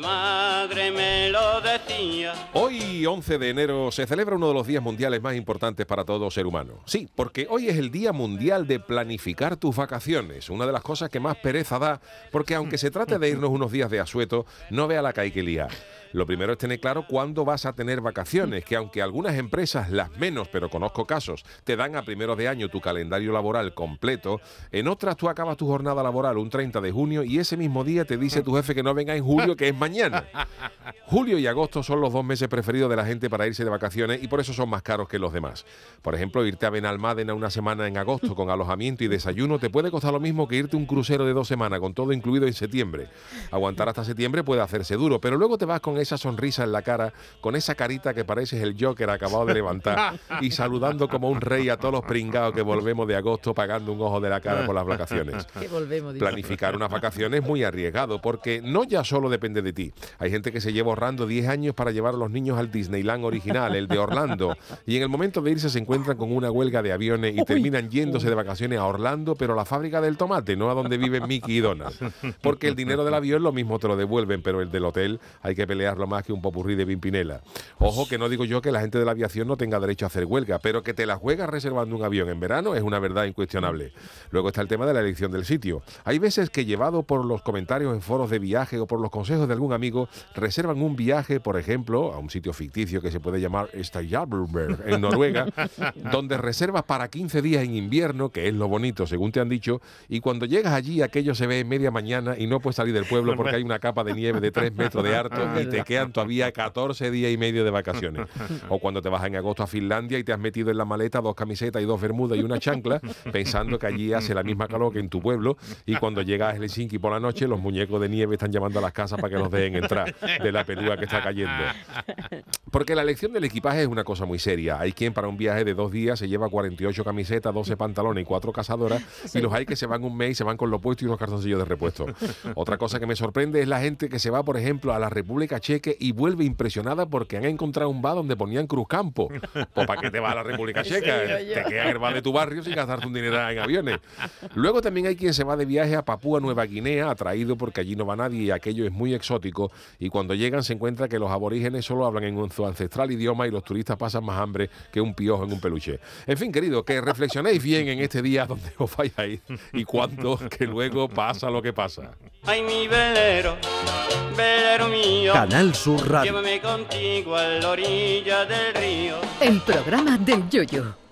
madre me lo decía. Hoy, 11 de enero, se celebra uno de los días mundiales más importantes para todo ser humano. Sí, porque hoy es el Día Mundial de Planificar tus vacaciones, una de las cosas que más pereza da, porque aunque se trate de irnos unos días de asueto, no vea la liar. Lo primero es tener claro cuándo vas a tener vacaciones, que aunque algunas empresas, las menos, pero conozco casos, te dan a primeros de año tu calendario laboral completo, en otras tú acabas tu jornada laboral un 30 de junio y ese mismo día te dice tu jefe que no venga en julio, que es mañana. Julio y agosto son los dos meses preferidos de la gente para irse de vacaciones y por eso son más caros que los demás. Por ejemplo, irte a Benalmádena una semana en agosto con alojamiento y desayuno te puede costar lo mismo que irte un crucero de dos semanas con todo incluido en septiembre. Aguantar hasta septiembre puede hacerse duro, pero luego te vas con esa sonrisa en la cara, con esa carita que pareces el Joker acabado de levantar y saludando como un rey a todos los pringados que volvemos de agosto pagando un ojo de la cara por las vacaciones. Planificar unas vacaciones es muy arriesgado porque no ya solo depende de ti. Hay gente que se lleva ahorrando 10 años para llevar a los niños al Disneyland original, el de Orlando, y en el momento de irse se encuentran con una huelga de aviones y terminan yéndose de vacaciones a Orlando, pero a la fábrica del tomate, no a donde viven Mickey y Donald. Porque el dinero del avión lo mismo te lo devuelven, pero el del hotel hay que pelearlo más que un popurrí de Pimpinela. Ojo que no digo yo que la gente de la aviación no tenga derecho a hacer huelga, pero que te la juegas reservando un avión en verano es una verdad incuestionable. Luego está el tema de la elección del sitio. Hay veces que llevado por los comentarios en foros de viaje o por los consejos de algún amigo, reservan un viaje, por ejemplo, a un sitio ficticio que se puede llamar Stavanger en Noruega, donde reservas para 15 días en invierno, que es lo bonito, según te han dicho, y cuando llegas allí aquello se ve en media mañana y no puedes salir del pueblo porque hay una capa de nieve de 3 metros de harto y te quedan todavía 14 días y medio de vacaciones. O cuando te vas en agosto a Finlandia y te has metido en la maleta dos camisetas y dos bermudas y una chancla, pensando que allí hace la misma calor que en tu pueblo, y cuando llegas a Helsinki por la noche, los muñecos de nieve están llamando a las casas para que los dejen entrar de la pelúa que está cayendo. Porque la elección del equipaje es una cosa muy seria. Hay quien para un viaje de dos días se lleva 48 camisetas, 12 pantalones y cuatro cazadoras, y los hay que se van un mes y se van con lo puesto y unos calzoncillos de repuesto. Otra cosa que me sorprende es la gente que se va, por ejemplo, a la República Cheque y vuelve impresionada porque han encontrado un bar donde ponían Cruzcampo. Pues para qué te vas a la República Checa, te quedas en el bar de tu barrio sin gastarte un dinero en aviones. Luego también hay quien se va de viaje a Papúa Nueva Guinea, atraído porque allí no va nadie y aquello es muy exótico, y cuando llegan se encuentra que los aborígenes solo hablan en su ancestral idioma y los turistas pasan más hambre que un piojo en un peluche. En fin, querido, que reflexionéis bien en este día donde os vayáis y cuánto que luego pasa lo que pasa. Ay, mi velero, velero mío. Canal Sur Radio. Llévame contigo a la orilla del río. El programa del Yoyo.